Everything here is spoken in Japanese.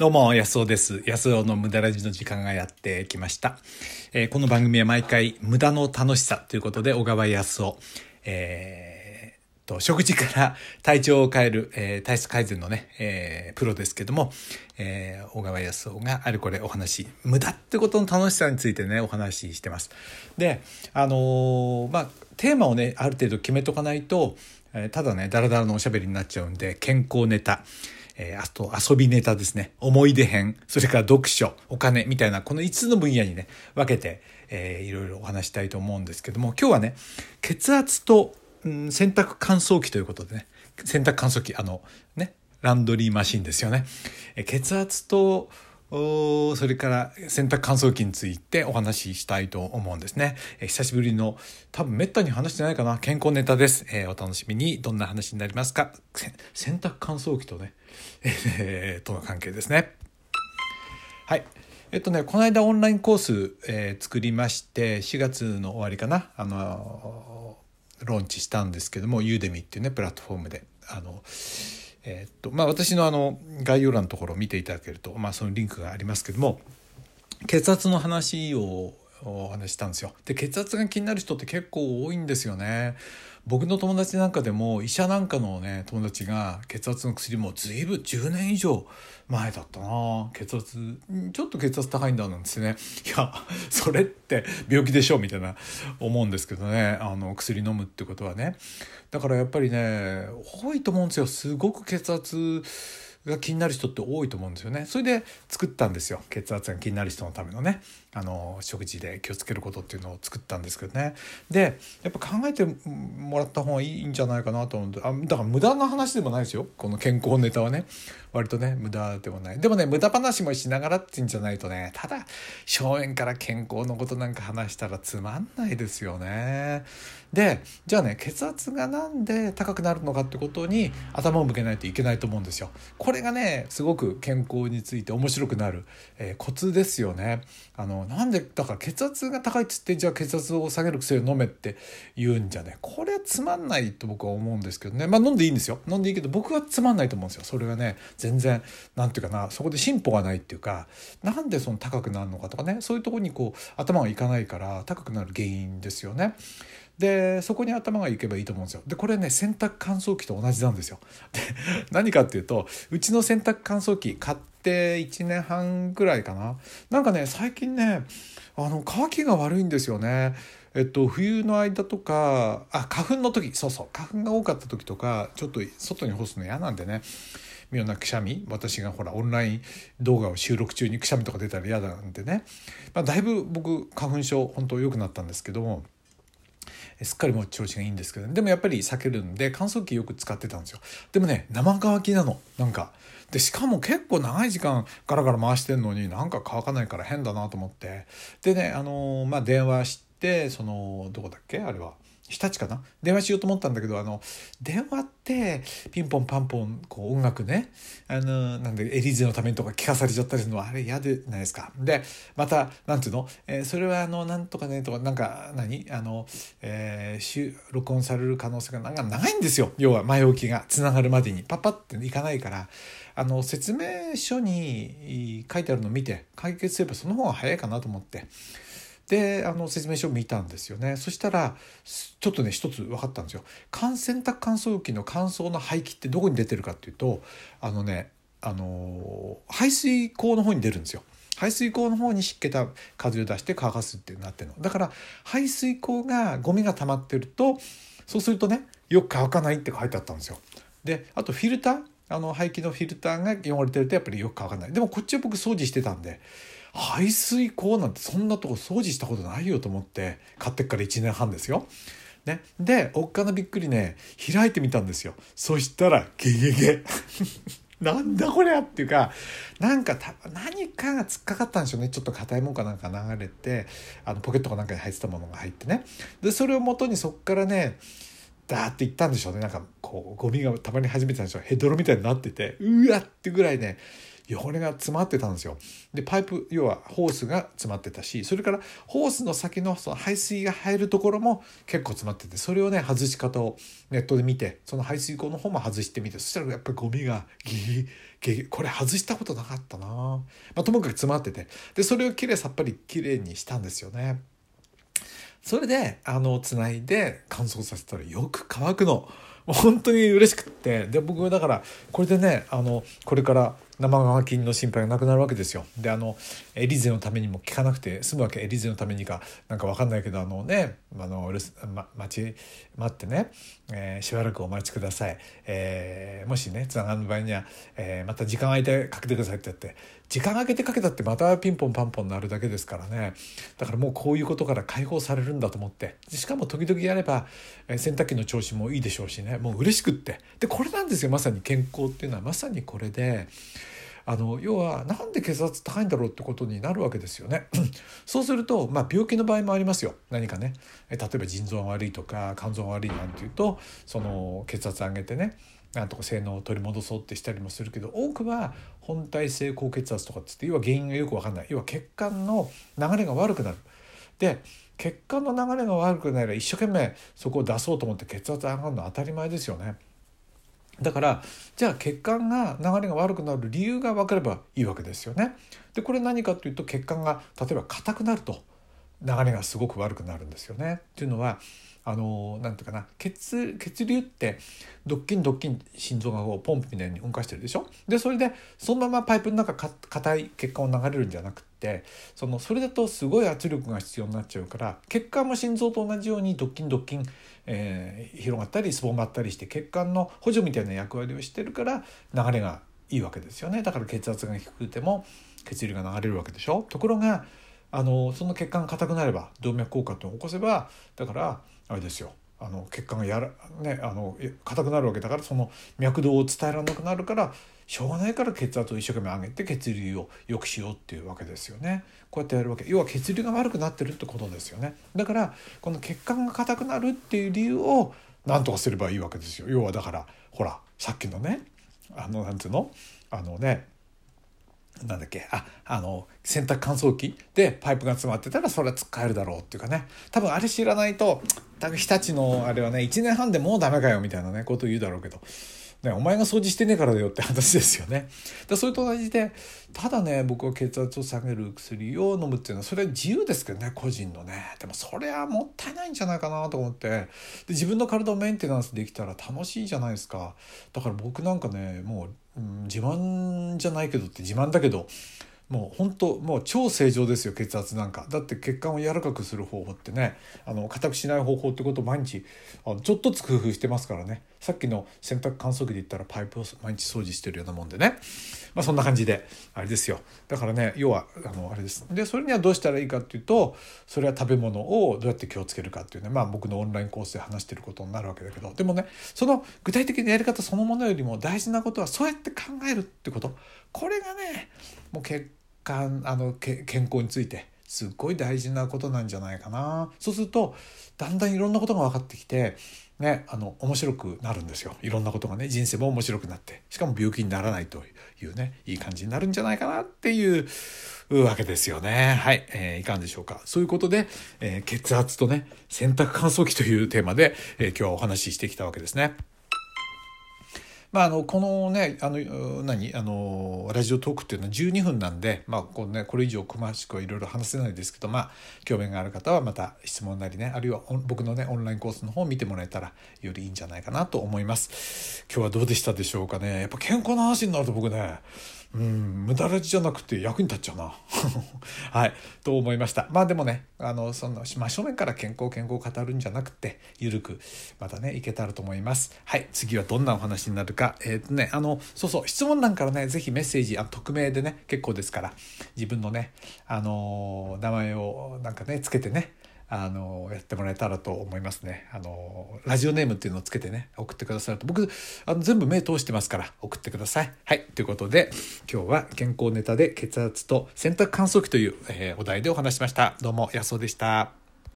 どうも、安尾です。安尾の無駄ラジの時間がやってきました。えーこの番組は毎回、無駄の楽しさということで、小川安尾、えーと、食事から体調を変える、えー体質改善のね、えープロですけども、えー小川康夫があれこれお話、無駄ってことの楽しさについてね、お話ししてます。で、あのまあ、テーマをね、ある程度決めとかないと、えただね、ダラダラのおしゃべりになっちゃうんで、健康ネタ、えーあと遊びネタですね。思い出編、それから読書、お金みたいな、この5つの分野にね、分けて、えーいろいろお話したいと思うんですけども、今日はね、血圧と、うん、洗濯乾燥機ということでね、洗濯乾燥機、あの、ね、ランドリーマシンですよね。え血圧と、おそれから洗濯乾燥機についてお話ししたいと思うんですね。え久しぶりの多分めったに話してないかな。健康ネタです。えーお楽しみに。どんな話になりますか？洗濯乾燥機とね、え ーとの関係ですね。はい。えっとね、この間オンラインコース、えー作りまして、4月の終わりかな、あのローンチしたんですけども、ユーデミっていうね、プラットフォームで、あの、えーっと、まあ、私のあの、概要欄のところを見ていただけると、まあ、そのリンクがありますけども、血圧の話をお話ししたんですよ。で血圧が気になる人って結構多いんですよね。僕の友達なんかでも医者なんかのね友達が血圧の薬も随分10年以上前だったな。血圧ちょっと血圧高いんだなんですね。いやそれって病気でしょうみたいな思うんですけどね。あの薬飲むってことはね。だからやっぱりね多いと思うんですよ。すごく血圧が気になる人って多いと思うんですよね。それで作ったんですよ。血圧が気になる人のためのね、あの、食事で気をつけることっていうのを作ったんですけどね。で、やっぱ考えてもらった方がいいんじゃないかなと思うんで、あ、だから無駄な話でもないですよ。この健康ネタはね。割とね、無駄でもない。でもね、無駄話もしながらっていうんじゃないとね、ただ、正面から健康のことなんか話したらつまんないですよね。で、じゃあね、血圧がなんで高くなるのかってことに頭を向けないといけないと思うんですよ。これがね、すごく健康について面白くなる、えーコツですよね。あの、なんで、だから血圧が高いっつって、じゃあ血圧を下げる薬を飲めって言うんじゃね、これはつまんないと僕は思うんですけどね。まあ飲んでいいんですよ。飲んでいいけど、僕はつまんないと思うんですよ。それはね、全然、なんていうかな、そこで進歩がないっていうか、なんでその高くなるのかとかね、そういうとこにこう、頭がいかないから高くなる原因ですよね。でそこに頭がいけばいいと思うんですよ。でこれね洗濯乾燥機と同じなんですよ。で何かっていうとうちの洗濯乾燥機買って1年半ぐらいかな。なんかね最近ねあの乾きが悪いんですよね。えっと冬の間とかあ花粉の時。そうそう。花粉が多かった時とかちょっと外に干すの嫌なんでね。妙なくしゃみ私がほらオンライン動画を収録中にくしゃみとか出たら嫌だなんでね、まあ、だいぶ僕花粉症本当良くなったんですけどもすっかりもう調子がいいんですけど、でもやっぱり避けるんで乾燥機よく使ってたんですよ。でもね生乾きなの。なんか。でしかも結構長い時間ガラガラ回してんのになんか乾かないから変だなと思って。でねあのーまあ電話してそのどこだっけ？あれは。日立かな？電話しようと思ったんだけどあの電話ってピンポンパンポンこう音楽ね。あのなんでエリーゼのためにとか聞かされちゃったりするのはあれ嫌でないですか？でまたなんていうの、えーそれはあのなんとかねとかなんか何？あの、えーしゅ録音される可能性がなんか長いんですよ。要は前置きがつながるまでに。パッパっていかないから。あの説明書に書いてあるのを見て解決すればその方が早いかなと思って。であの説明書を見たんですよね。そしたらちょっとね一つ分かったんですよ。乾洗濯乾燥機の乾燥の排気ってどこに出てるかっていうとあのねあの排水口の方に出るんですよ。排水口の方に湿気た風を出して乾かすってなってるの。だから排水口がゴミが溜まってるとそうするとねよく乾かないって書いてあったんですよ。であとフィルター？あの排気のフィルターが汚れてるとやっぱりよく乾かない。でもこっちは僕掃除してたんで排水口なんてそんなとこ掃除したことないよと思って買ってから1年半ですよ。ね、でおっかなびっくりね開いてみたんですよ。そしたらゲゲゲ。なんだこれやっていうかなんかた何かが突っかかったんでしょうね。ちょっと硬いもんかなんか流れてあのポケットかなんかに入ってたものが入ってね。でそれを元にそっからねダーっていったんでしょうね。なんかこうゴミがたまり始めてたんでしょう。ヘドロみたいになっててうわってぐらいね汚れが詰まってたんですよ。でパイプ要はホースが詰まってたしそれからホースの先のその排水が入るところも結構詰まっててそれをね外し方をネットで見てその排水口の方も外してみてそしたらやっぱりゴミがギギギギこれ外したことなかったな、まあ、ともかく詰まっててでそれをきれいさっぱりきれいにしたんですよね。それであのつないで乾燥させたらよく乾くの。もう本当に嬉しくってで僕はだからこれでねあのこれから生乾きの心配がなくなるわけですよ。であのエリゼのためにも聞かなくて済むわけエリゼのためにかなんか分かんないけどあのねあのま、待ち待ってね、えー、しばらくお待ちください、えー、もしねつながる場合には、えー、また時間空いてかけてくださいってやって時間空けてかけたってまたピンポンパンポンなるだけですからね。だからもうこういうことから解放されるんだと思って。しかも時々やれば、え洗濯機の調子もいいでしょうしね。もう嬉しくって。でこれなんですよ。まさに健康っていうのはまさにこれで。あの要はなんで血圧高いんだろうってことになるわけですよね。そうすると、まあ、病気の場合もありますよ何かね例えば腎臓が悪いとか肝臓が悪いなんていうとその血圧上げてねなんとか性能を取り戻そうってしたりもするけど多くは本体性高血圧とかっつって要は原因がよく分かんない要は血管の流れが悪くなる。で血管の流れが悪くなれば一生懸命そこを出そうと思って血圧上がるのは当たり前ですよね。だからじゃあ血管が流れが悪くなる理由が分かればいいわけですよね。でこれ何かというと血管が例えば硬くなると流れがすごく悪くなるんですよね。っていうのはあのなんていうかな血血流ってドッキンドッキン心臓がこうポンプみたいに動かしてるでしょ？でそれでそのままパイプの中硬い血管を流れるんじゃなくてそのそれだとすごい圧力が必要になっちゃうから血管も心臓と同じようにドッキンドッキン、えー、広がったりすぼまったりして血管の補助みたいな役割をしてるから流れがいいわけですよね。だから血圧が低くても血流が流れるわけでしょ。ところがあのその血管が硬くなれば動脈硬化って起こせばだからあれですよ。あの血管がやらねあの硬くなるわけだからその脈動を伝えられなくなるからしょうがないから血圧を一生懸命上げて血流を良くしようっていうわけですよね。こうやってやるわけ。要は血流が悪くなってるってことですよね。だからこの血管が硬くなるっていう理由を何とかすればいいわけですよ。要はだからほらさっきのねあのなんていうの？あのねなんだっけ？ああの洗濯乾燥機でパイプが詰まってたらそれは使えるだろうっていうかね。多分あれ知らないと多分日立のあれはね1年半でもうダメかよみたいなねことを言うだろうけど。ね、お前が掃除してねえからだよって話ですよね。でそれと同じでただね僕は血圧を下げる薬を飲むっていうのはそれは自由ですけどね個人のね。でもそれはもったいないんじゃないかなと思って。で自分の体をメンテナンスできたら楽しいじゃないですか。だから僕なんかねもう、うん、自慢じゃないけどって自慢だけどもう本当もう超正常ですよ血圧なんか。だって血管を柔らかくする方法ってね。あの硬くしない方法ってことを毎日あのちょっとずつ工夫してますからね。さっきの洗濯乾燥機で言ったらパイプを毎日掃除してるようなもんでね。まあそんな感じであれですよ。だからね要はあのあれです。でそれにはどうしたらいいかっていうとそれは食べ物をどうやって気をつけるかっていうね。まあ僕のオンラインコースで話してることになるわけだけど。でもねその具体的なやり方そのものよりも大事なことはそうやって考えるってこと。これがねもう結かあの健康についてすっごい大事なことなんじゃないかな。そうするとだんだんいろんなことが分かってきてねあの面白くなるんですよ。いろんなことがね人生も面白くなってしかも病気にならないというねいい感じになるんじゃないかなっていうわけですよね。はい、えー、いかんでしょうか。そういうことで、えー、血圧とね洗濯乾燥機というテーマで、えー、今日はお話ししてきたわけですね。まあ、あのこのねあの何あのラジオトークっていうのは12分なんで、まあこね、これ以上詳しくはいろいろ話せないですけど、まあ、興味がある方はまた質問なりねあるいは僕のねオンラインコースの方を見てもらえたらよりいいんじゃないかなと思います。今日はどうでしたでしょうかねやっぱ健康の話になると僕ねうん無駄ラジじゃなくて役に立っちゃうな。はいと思いました。まあでもねあのその真正面から健康健康を語るんじゃなくてゆるくまたねいけたらと思います。はい次はどんなお話になるか。えっ、ー、とねあのそうそう質問欄からね是非メッセージあ匿名でね結構ですから自分のねあの名前をなんかねつけてねあのやってもらえたらと思いますね。あのラジオネームっていうのをつけてね送ってくださると。僕あの全部目通してますから送ってください。はい。ということで今日は健康ネタで血圧と洗濯乾燥機という、えー、お題でお話しました。どうも安尾でした。